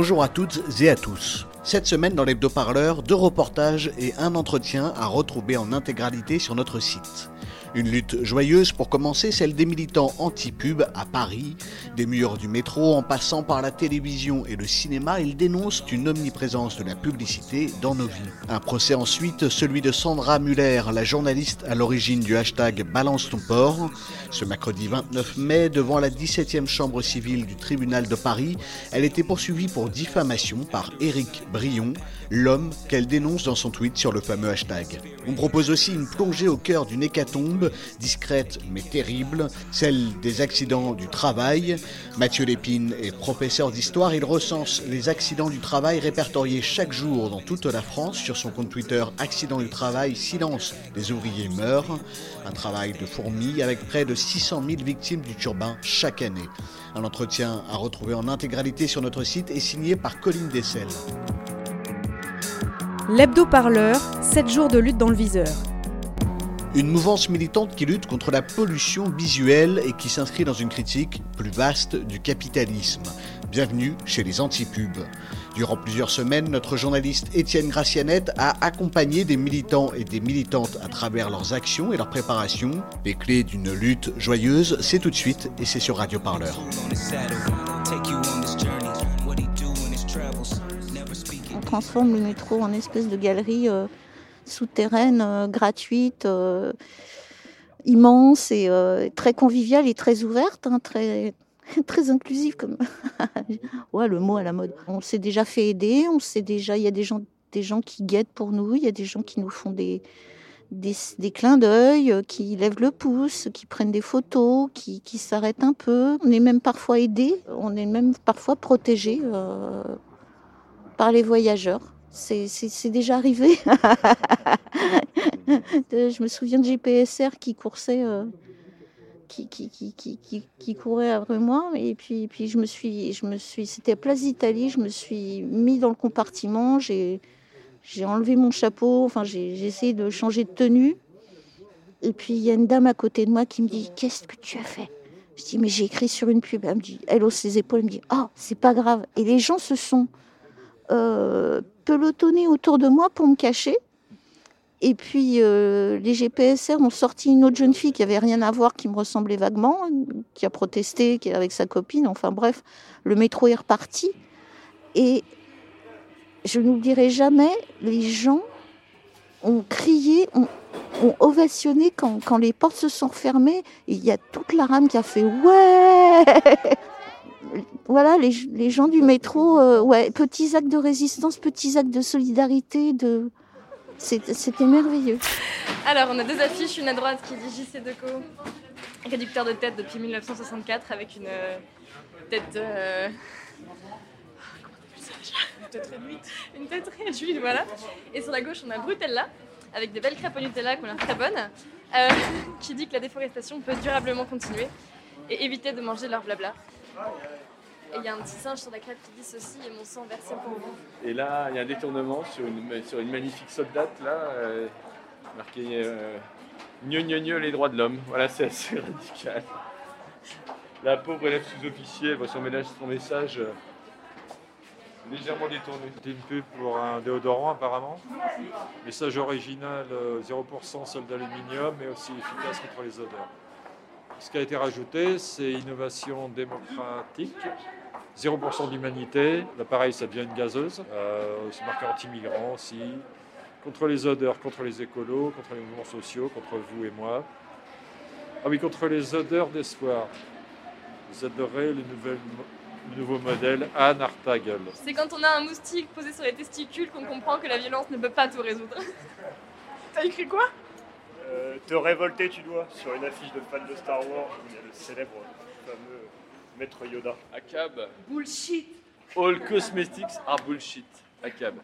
Bonjour à toutes et à tous. Cette semaine dans l'hebdo-parleur, deux reportages et un entretien à retrouver en intégralité sur notre site. Une lutte joyeuse pour commencer, celle des militants anti-pub à Paris. Des murs du métro en passant par la télévision et le cinéma, ils dénoncent une omniprésence de la publicité dans nos vies. Un procès ensuite, celui de Sandra Muller, la journaliste à l'origine du hashtag Balance ton port. Ce mercredi 29 mai, devant la 17e chambre civile du tribunal de Paris, elle était poursuivie pour diffamation par Éric Brion, l'homme qu'elle dénonce dans son tweet sur le fameux hashtag. On propose aussi une plongée au cœur d'une hécatombe, discrète mais terrible, celle des accidents du travail. Mathieu Lépine est professeur d'histoire, il recense les accidents du travail répertoriés chaque jour dans toute la France sur son compte Twitter Accident du travail, silence, les ouvriers meurent. Un travail de fourmi avec près de 600 000 victimes du turbin chaque année. Un entretien à retrouver en intégralité sur notre site est signé par Colline Dessel. L'hebdo-parleur, 7 jours de lutte dans le viseur. Une mouvance militante qui lutte contre la pollution visuelle et qui s'inscrit dans une critique plus vaste du capitalisme. Bienvenue chez les antipubes. Durant plusieurs semaines, notre journaliste Étienne Gracianette a accompagné des militants et des militantes à travers leurs actions et leurs préparations. Les clés d'une lutte joyeuse, c'est tout de suite et c'est sur Radio Parleur. On transforme le métro en espèce de galerie euh, souterraine, euh, gratuite, euh, immense et euh, très conviviale et très ouverte, hein, très, très inclusive comme ouais, le mot à la mode. On s'est déjà fait aider, on sait déjà, il y a des gens, qui guettent pour nous, il y a des gens qui nous font des, des, clins d'œil, qui lèvent le pouce, qui prennent des photos, qui, qui s'arrêtent un peu. On est même parfois aidé, on est même parfois protégé par les voyageurs. C'est déjà arrivé. Je me souviens de GPSR qui coursait, euh, qui, qui, qui, qui, qui, qui courait après moi. Et puis, puis je me suis, je me suis, c'était à Place d'Italie. Je me suis mis dans le compartiment. J'ai, enlevé mon chapeau. Enfin, j'ai essayé de changer de tenue. Et puis il y a une dame à côté de moi qui me dit Qu'est-ce que tu as fait? Je dis Mais j'ai écrit sur une pub. Elle me dit, elle hausse ses épaules. Elle me dit Oh, c'est pas grave. Et les gens se sont euh, pelotonnés autour de moi pour me cacher. Et puis euh, les GPSR ont sorti une autre jeune fille qui avait rien à voir, qui me ressemblait vaguement, qui a protesté, qui est avec sa copine. Enfin bref, le métro est reparti. Et je n'oublierai jamais, les gens ont crié, ont, ont ovationné quand, quand les portes se sont refermées. Et Il y a toute la rame qui a fait ouais. Voilà, les, les gens du métro, euh, ouais, petits actes de résistance, petits actes de solidarité, de, c'est- c'était merveilleux. Alors, on a deux affiches, une à droite qui dit JC Deco, réducteur de tête depuis 1964, avec une euh, tête. euh, Une tête réduite. Une tête réduite, voilà. Et sur la gauche, on a Brutella, avec des belles crêpes au Nutella qui ont l'air très bonnes, euh, qui dit que la déforestation peut durablement continuer et éviter de manger leur blabla. Et il y a un petit singe sur la crêpe qui dit ceci et mon sang versé pour vous. Et là, il y a un détournement sur une, sur une magnifique soldate, là, euh, marqué euh, Gneu, gneu, gneu, les droits de l'homme. Voilà, c'est assez radical. La pauvre élève sous-officier, voit son, ménage, son message euh, légèrement détourné. C'était une pub pour un déodorant apparemment. Message original euh, 0% sol d'aluminium mais aussi efficace contre les odeurs. Ce qui a été rajouté, c'est innovation démocratique, 0% d'humanité. L'appareil, ça devient une gazeuse. Euh, c'est marqué anti-migrants aussi. Contre les odeurs, contre les écolos, contre les mouvements sociaux, contre vous et moi. Ah oui, contre les odeurs d'espoir. Vous adorez le, nouvel, le nouveau modèle Anne Artagel. C'est quand on a un moustique posé sur les testicules qu'on comprend que la violence ne peut pas tout résoudre. T'as écrit quoi? Euh, te révolter tu dois sur une affiche de fan de Star Wars où il y a le célèbre fameux maître Yoda. Akab, Bullshit All cosmetics are bullshit. ACAB.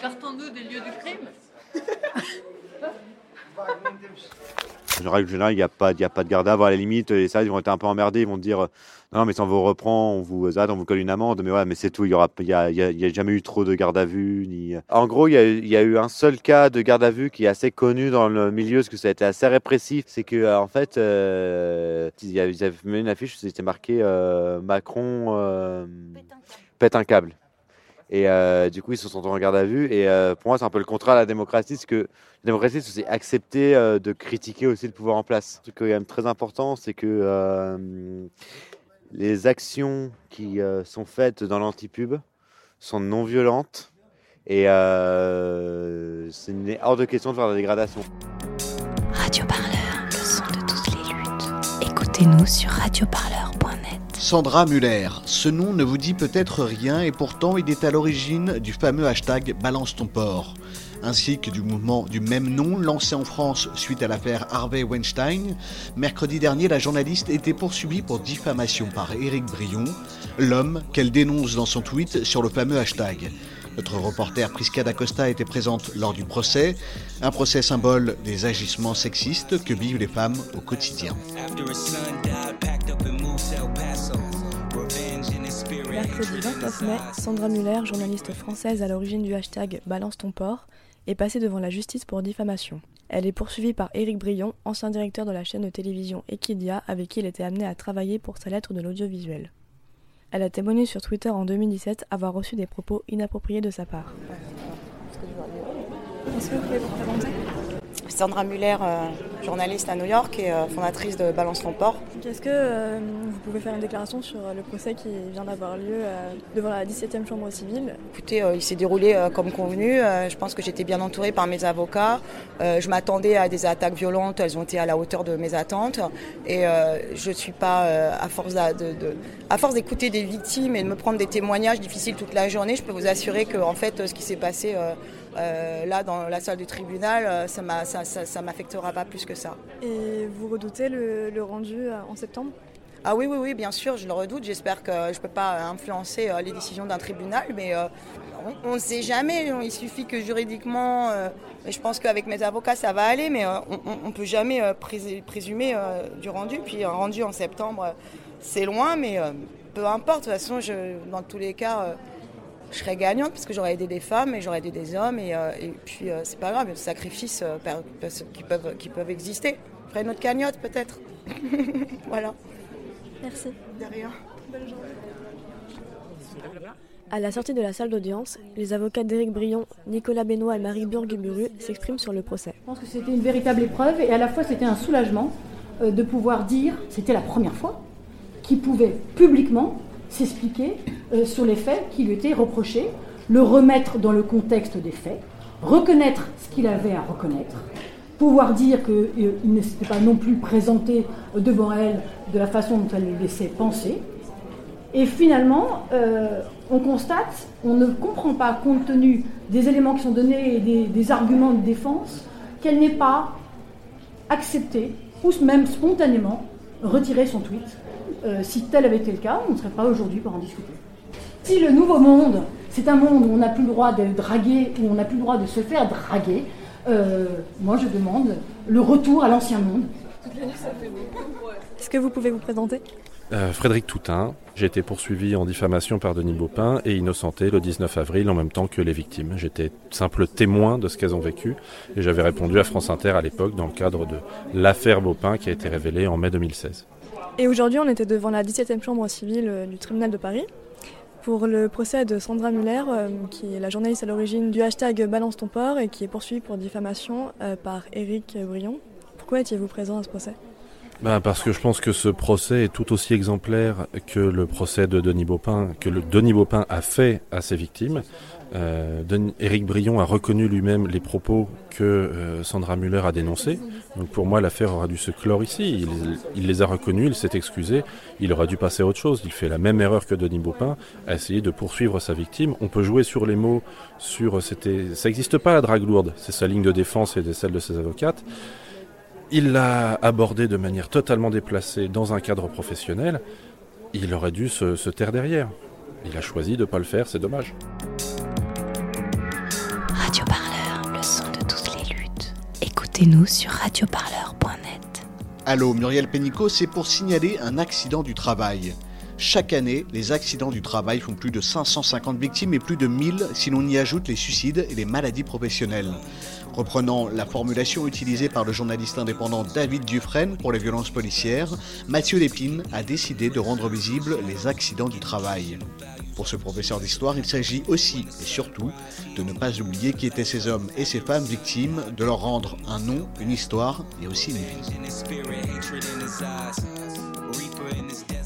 Cartons-nous des lieux du crime En règle générale, il n'y a, pas- a pas de garde à la limite, les services vont être un peu emmerdés. Ils vont dire euh, Non, mais si on vous reprend, on vous, arrête, on vous colle une amende. Mais ouais, mais c'est tout. Il n'y a, y y a- jamais eu trop de garde à vue. Ni... En gros, il y, a, eu un seul cas de garde à vue qui est assez connu dans le milieu, parce que ça a été assez répressif. C'est que euh, en fait, euh, ils, avaient, mis une affiche où c'était marqué euh, Macron euh, pète un câble. Et euh, du coup, ils se sont en garde à vue. Et euh, pour moi, c'est un peu le contraire de la démocratie. C'est que la démocratie, c'est accepter euh, de critiquer aussi le pouvoir en place. Un truc quand même très important, c'est que les actions qui sont faites dans l'antipub sont non violentes. Et c'est hors de question de faire de la dégradation. Radio Parleur, le son de toutes les luttes. Écoutez-nous sur radioparleur.net. Sandra Muller, ce nom ne vous dit peut-être rien et pourtant il est à l'origine du fameux hashtag Balance ton porc, ainsi que du mouvement du même nom lancé en France suite à l'affaire Harvey Weinstein. Mercredi dernier, la journaliste était poursuivie pour diffamation par Éric Brion, l'homme qu'elle dénonce dans son tweet sur le fameux hashtag. Notre reporter Prisca d'Acosta était présente lors du procès, un procès symbole des agissements sexistes que vivent les femmes au quotidien. Mercredi 29 mai, Sandra Muller, journaliste française à l'origine du hashtag Balance ton porc, est passée devant la justice pour diffamation. Elle est poursuivie par Éric Brion, ancien directeur de la chaîne de télévision Equidia, avec qui elle était amenée à travailler pour sa lettre de l'audiovisuel. Elle a témoigné sur Twitter en 2017 avoir reçu des propos inappropriés de sa part. Est-ce que vous pouvez vous présenter? Sandra Muller, euh, journaliste à New York et euh, fondatrice de Balance ton port. Est-ce que euh, vous pouvez faire une déclaration sur le procès qui vient d'avoir lieu devant la 17e chambre civile? Écoutez, il s'est déroulé comme convenu. Je pense que j'étais bien entourée par mes avocats. Je m'attendais à des attaques violentes. Elles ont été à la hauteur de mes attentes. Et je ne suis pas, à force d'a- de, de- à force d'écouter des victimes et de me prendre des témoignages difficiles toute la journée, je peux vous assurer que en fait, ce qui s'est passé euh, là dans la salle du tribunal, euh, ça m'a- ça, ça, ça m'affectera pas plus que ça. Et vous redoutez le, le rendu euh, en septembre? Ah oui, oui, oui, bien sûr, je le redoute. J'espère que je ne peux pas influencer les décisions d'un tribunal, mais on ne sait jamais. Il suffit que juridiquement, je pense qu'avec mes avocats, ça va aller, mais on ne peut jamais prés- présumer du rendu. Puis un rendu en septembre, c'est loin, mais peu importe. De toute façon, je, dans tous les cas, je serai gagnante parce que j'aurais aidé des femmes et j'aurais aidé des hommes. Et, euh, et puis, euh, c'est pas grave, il y a des sacrifices euh, qui, peuvent, qui peuvent exister. Je ferai une autre cagnotte, peut-être. voilà. Merci. De rien. Bonne journée. À la sortie de la salle d'audience, les avocats d'Éric Brion, Nicolas Benoît et Marie Burguburu s'expriment sur le procès. Je pense que c'était une véritable épreuve et à la fois c'était un soulagement de pouvoir dire, c'était la première fois, qu'il pouvait publiquement s'expliquer euh, sur les faits qui lui étaient reprochés, le remettre dans le contexte des faits, reconnaître ce qu'il avait à reconnaître, pouvoir dire qu'il ne s'était pas non plus présenté euh, devant elle de la façon dont elle le laissait penser. Et finalement, euh, on constate, on ne comprend pas, compte tenu des éléments qui sont donnés et des, des arguments de défense, qu'elle n'ait pas accepté, ou même spontanément, retiré son tweet. Euh, si tel avait été le cas, on ne serait pas aujourd'hui pour en discuter. Si le nouveau monde, c'est un monde où on n'a plus le droit de draguer, où on n'a plus le droit de se faire draguer, euh, moi je demande le retour à l'ancien monde. Est-ce que vous pouvez vous présenter? Euh, Frédéric Toutain, j'ai été poursuivi en diffamation par Denis Baupin et innocenté le 19 avril en même temps que les victimes. J'étais simple témoin de ce qu'elles ont vécu et j'avais répondu à France Inter à l'époque dans le cadre de l'affaire Baupin qui a été révélée en mai 2016. Et aujourd'hui, on était devant la 17e chambre civile euh, du tribunal de Paris pour le procès de Sandra Muller, euh, qui est la journaliste à l'origine du hashtag Balance ton port et qui est poursuivie pour diffamation euh, par Éric Brion. Pourquoi étiez-vous présent à ce procès? Ben, parce que je pense que ce procès est tout aussi exemplaire que le procès de Denis Baupin, que le Denis Baupin a fait à ses victimes. Euh, Éric Brion a reconnu lui-même les propos que euh, Sandra Muller a dénoncés. Donc pour moi, l'affaire aura dû se clore ici. Il, il les a reconnus, il s'est excusé. Il aurait dû passer à autre chose. Il fait la même erreur que Denis Baupin, à essayer de poursuivre sa victime. On peut jouer sur les mots, sur c'était, ça n'existe pas la drague lourde. C'est sa ligne de défense et celle de ses avocates. Il l'a abordé de manière totalement déplacée dans un cadre professionnel. Il aurait dû se, se taire derrière. Il a choisi de ne pas le faire, c'est dommage. Radio Parleur, le son de toutes les luttes. Écoutez-nous sur radioparleur.net. Allô, Muriel Pénicaud, c'est pour signaler un accident du travail. Chaque année, les accidents du travail font plus de 550 victimes et plus de 1000 si l'on y ajoute les suicides et les maladies professionnelles. Reprenant la formulation utilisée par le journaliste indépendant David Dufresne pour les violences policières, Mathieu Lépine a décidé de rendre visibles les accidents du travail. Pour ce professeur d'histoire, il s'agit aussi et surtout de ne pas oublier qui étaient ces hommes et ces femmes victimes, de leur rendre un nom, une histoire et aussi une vie.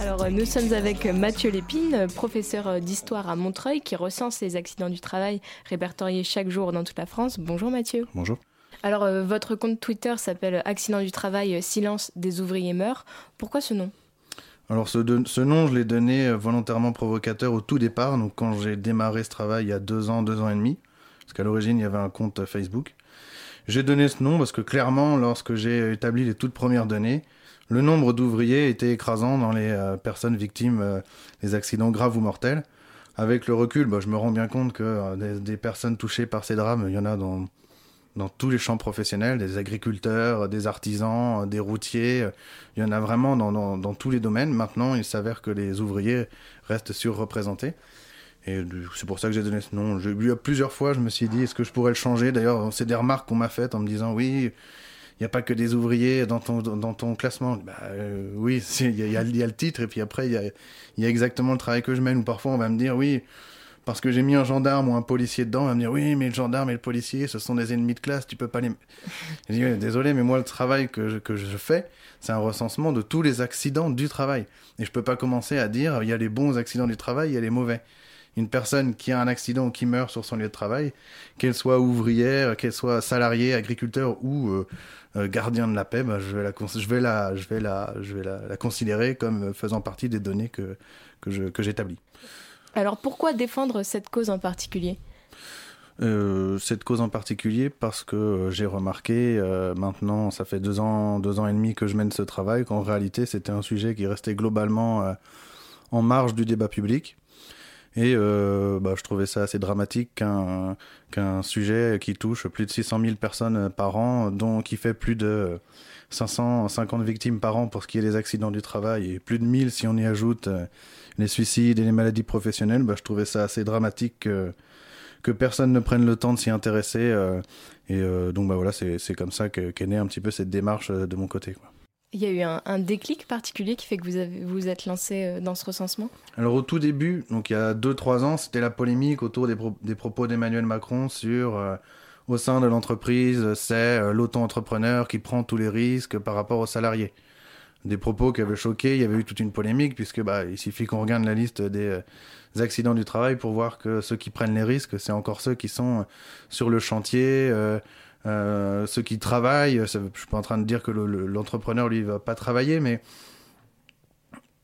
Alors, euh, nous sommes avec Mathieu Lépine, professeur euh, d'histoire à Montreuil, qui recense les accidents du travail répertoriés chaque jour dans toute la France. Bonjour Mathieu. Bonjour. Alors, euh, votre compte Twitter s'appelle Accident du travail, silence des ouvriers meurent. Pourquoi ce nom? Alors, ce, de- ce nom, je l'ai donné volontairement provocateur au tout départ, donc quand j'ai démarré ce travail il y a deux ans, deux ans et demi, parce qu'à l'origine, il y avait un compte Facebook. J'ai donné ce nom parce que clairement, lorsque j'ai établi les toutes premières données, le nombre d'ouvriers était écrasant dans les euh, personnes victimes euh, des accidents graves ou mortels. Avec le recul, bah, je me rends bien compte que euh, des, personnes touchées par ces drames, il y en a dans, tous les champs professionnels, des agriculteurs, des artisans, des routiers, il y en a vraiment dans, tous les domaines. Maintenant, il s'avère que les ouvriers restent surreprésentés. Et c'est pour ça que j'ai donné ce nom. Lu plusieurs fois, je me suis dit, est-ce que je pourrais le changer? D'ailleurs, c'est des remarques qu'on m'a faites en me disant, oui, n'y a pas que des ouvriers dans ton, dans ton classement. Bah, euh, oui, il y, y a il y a le titre, et puis après, il y y a exactement le travail que je mène. Ou parfois, on va me dire, oui, parce que j'ai mis un gendarme ou un policier dedans, on va me dire, oui, mais le gendarme et le policier, ce sont des ennemis de classe, tu peux pas les... Je dis, désolé, mais moi, le travail que je, que je fais, c'est un recensement de tous les accidents du travail. Et je peux pas commencer à dire, il y a les bons accidents du travail, il y a les mauvais. Une personne qui a un accident ou qui meurt sur son lieu de travail, qu'elle soit ouvrière, qu'elle soit salariée, agriculteur ou euh, euh, gardien de la paix, bah, je vais, la, je vais, la, je vais, la, je vais la, la considérer comme faisant partie des données que, que je- que j'établis. Alors, pourquoi défendre cette cause en particulier? Euh, cette cause en particulier parce que euh, j'ai remarqué euh, maintenant, ça fait deux ans, deux ans et demi que je mène ce travail, qu'en réalité c'était un sujet qui restait globalement euh, en marge du débat public. Et euh, bah, je trouvais ça assez dramatique qu'un qu'un sujet qui touche plus de 600 000 personnes par an, dont qui fait plus de 550 victimes par an pour ce qui est des accidents du travail et plus de 1000 si on y ajoute euh, les suicides et les maladies professionnelles, bah, je trouvais ça assez dramatique que, que personne ne prenne le temps de s'y intéresser. euh, et donc bah, voilà, c'est comme ça que- qu'est née un petit peu cette démarche de mon côté. Il y a eu un, déclic particulier qui fait que vous avez, vous êtes lancé euh, dans ce recensement? Alors au tout début, donc il y a 2-3 ans, c'était la polémique autour des, pro- des propos d'Emmanuel Macron sur euh, au sein de l'entreprise, c'est euh, l'auto-entrepreneur qui prend tous les risques par rapport aux salariés. Des propos qui avaient choqué, il y avait eu toute une polémique puisque bah, il suffit qu'on regarde la liste des euh, accidents du travail pour voir que ceux qui prennent les risques, c'est encore ceux qui sont sur le chantier, euh, euh, ceux qui travaillent. Ça- je suis pas en train de dire que le- le- l'entrepreneur lui va pas travailler, mais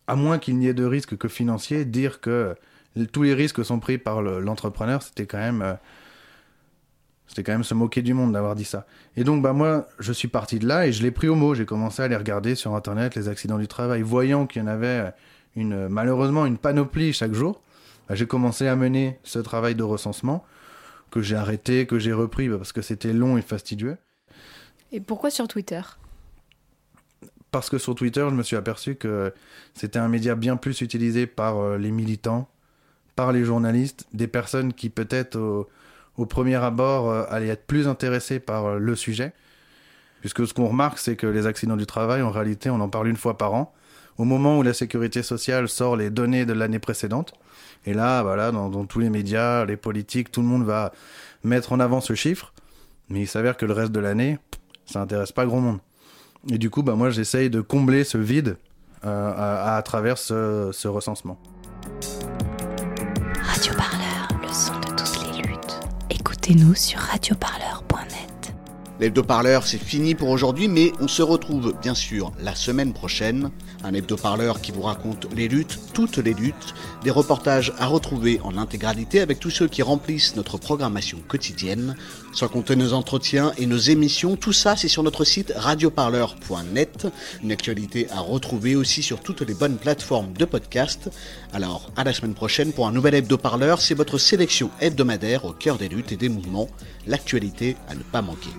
à moins qu'il n'y ait de risques que financiers, dire que tous les risques sont pris par le- l'entrepreneur, c'était quand même, euh, c'était quand même se moquer du monde d'avoir dit ça. Et donc, bah moi, je suis parti de là et je l'ai pris au mot. J'ai commencé à aller regarder sur internet les accidents du travail, voyant qu'il y en avait une, malheureusement une panoplie chaque jour. bah, j'ai commencé à mener ce travail de recensement que j'ai arrêté, que j'ai repris bah, parce que c'était long et fastidieux. Et pourquoi sur Twitter? Parce que sur Twitter, je me suis aperçu que c'était un média bien plus utilisé par euh, les militants, par les journalistes, des personnes qui peut-être au, au premier abord euh, allaient être plus intéressées par euh, le sujet. Puisque ce qu'on remarque, c'est que les accidents du travail, en réalité, on en parle une fois par an, au moment où la sécurité sociale sort les données de l'année précédente. Et là, voilà, dans, dans tous les médias, les politiques, tout le monde va mettre en avant ce chiffre. Mais il s'avère que le reste de l'année, ça intéresse pas grand monde. Et du coup, bah, moi, j'essaye de combler ce vide euh, à, à travers ce, ce recensement. Radio Parleur, le son de toutes les luttes. Écoutez-nous sur radioparleur.net. L'hebdo-parleur, c'est fini pour aujourd'hui, mais on se retrouve bien sûr la semaine prochaine. Un hebdo-parleur qui vous raconte les luttes, toutes les luttes, des reportages à retrouver en intégralité avec tous ceux qui remplissent notre programmation quotidienne, sans compter nos entretiens et nos émissions. Tout ça, c'est sur notre site radioparleur.net. Une actualité à retrouver aussi sur toutes les bonnes plateformes de podcast. Alors, à la semaine prochaine pour un nouvel hebdo-parleur. C'est votre sélection hebdomadaire au cœur des luttes et des mouvements. L'actualité à ne pas manquer.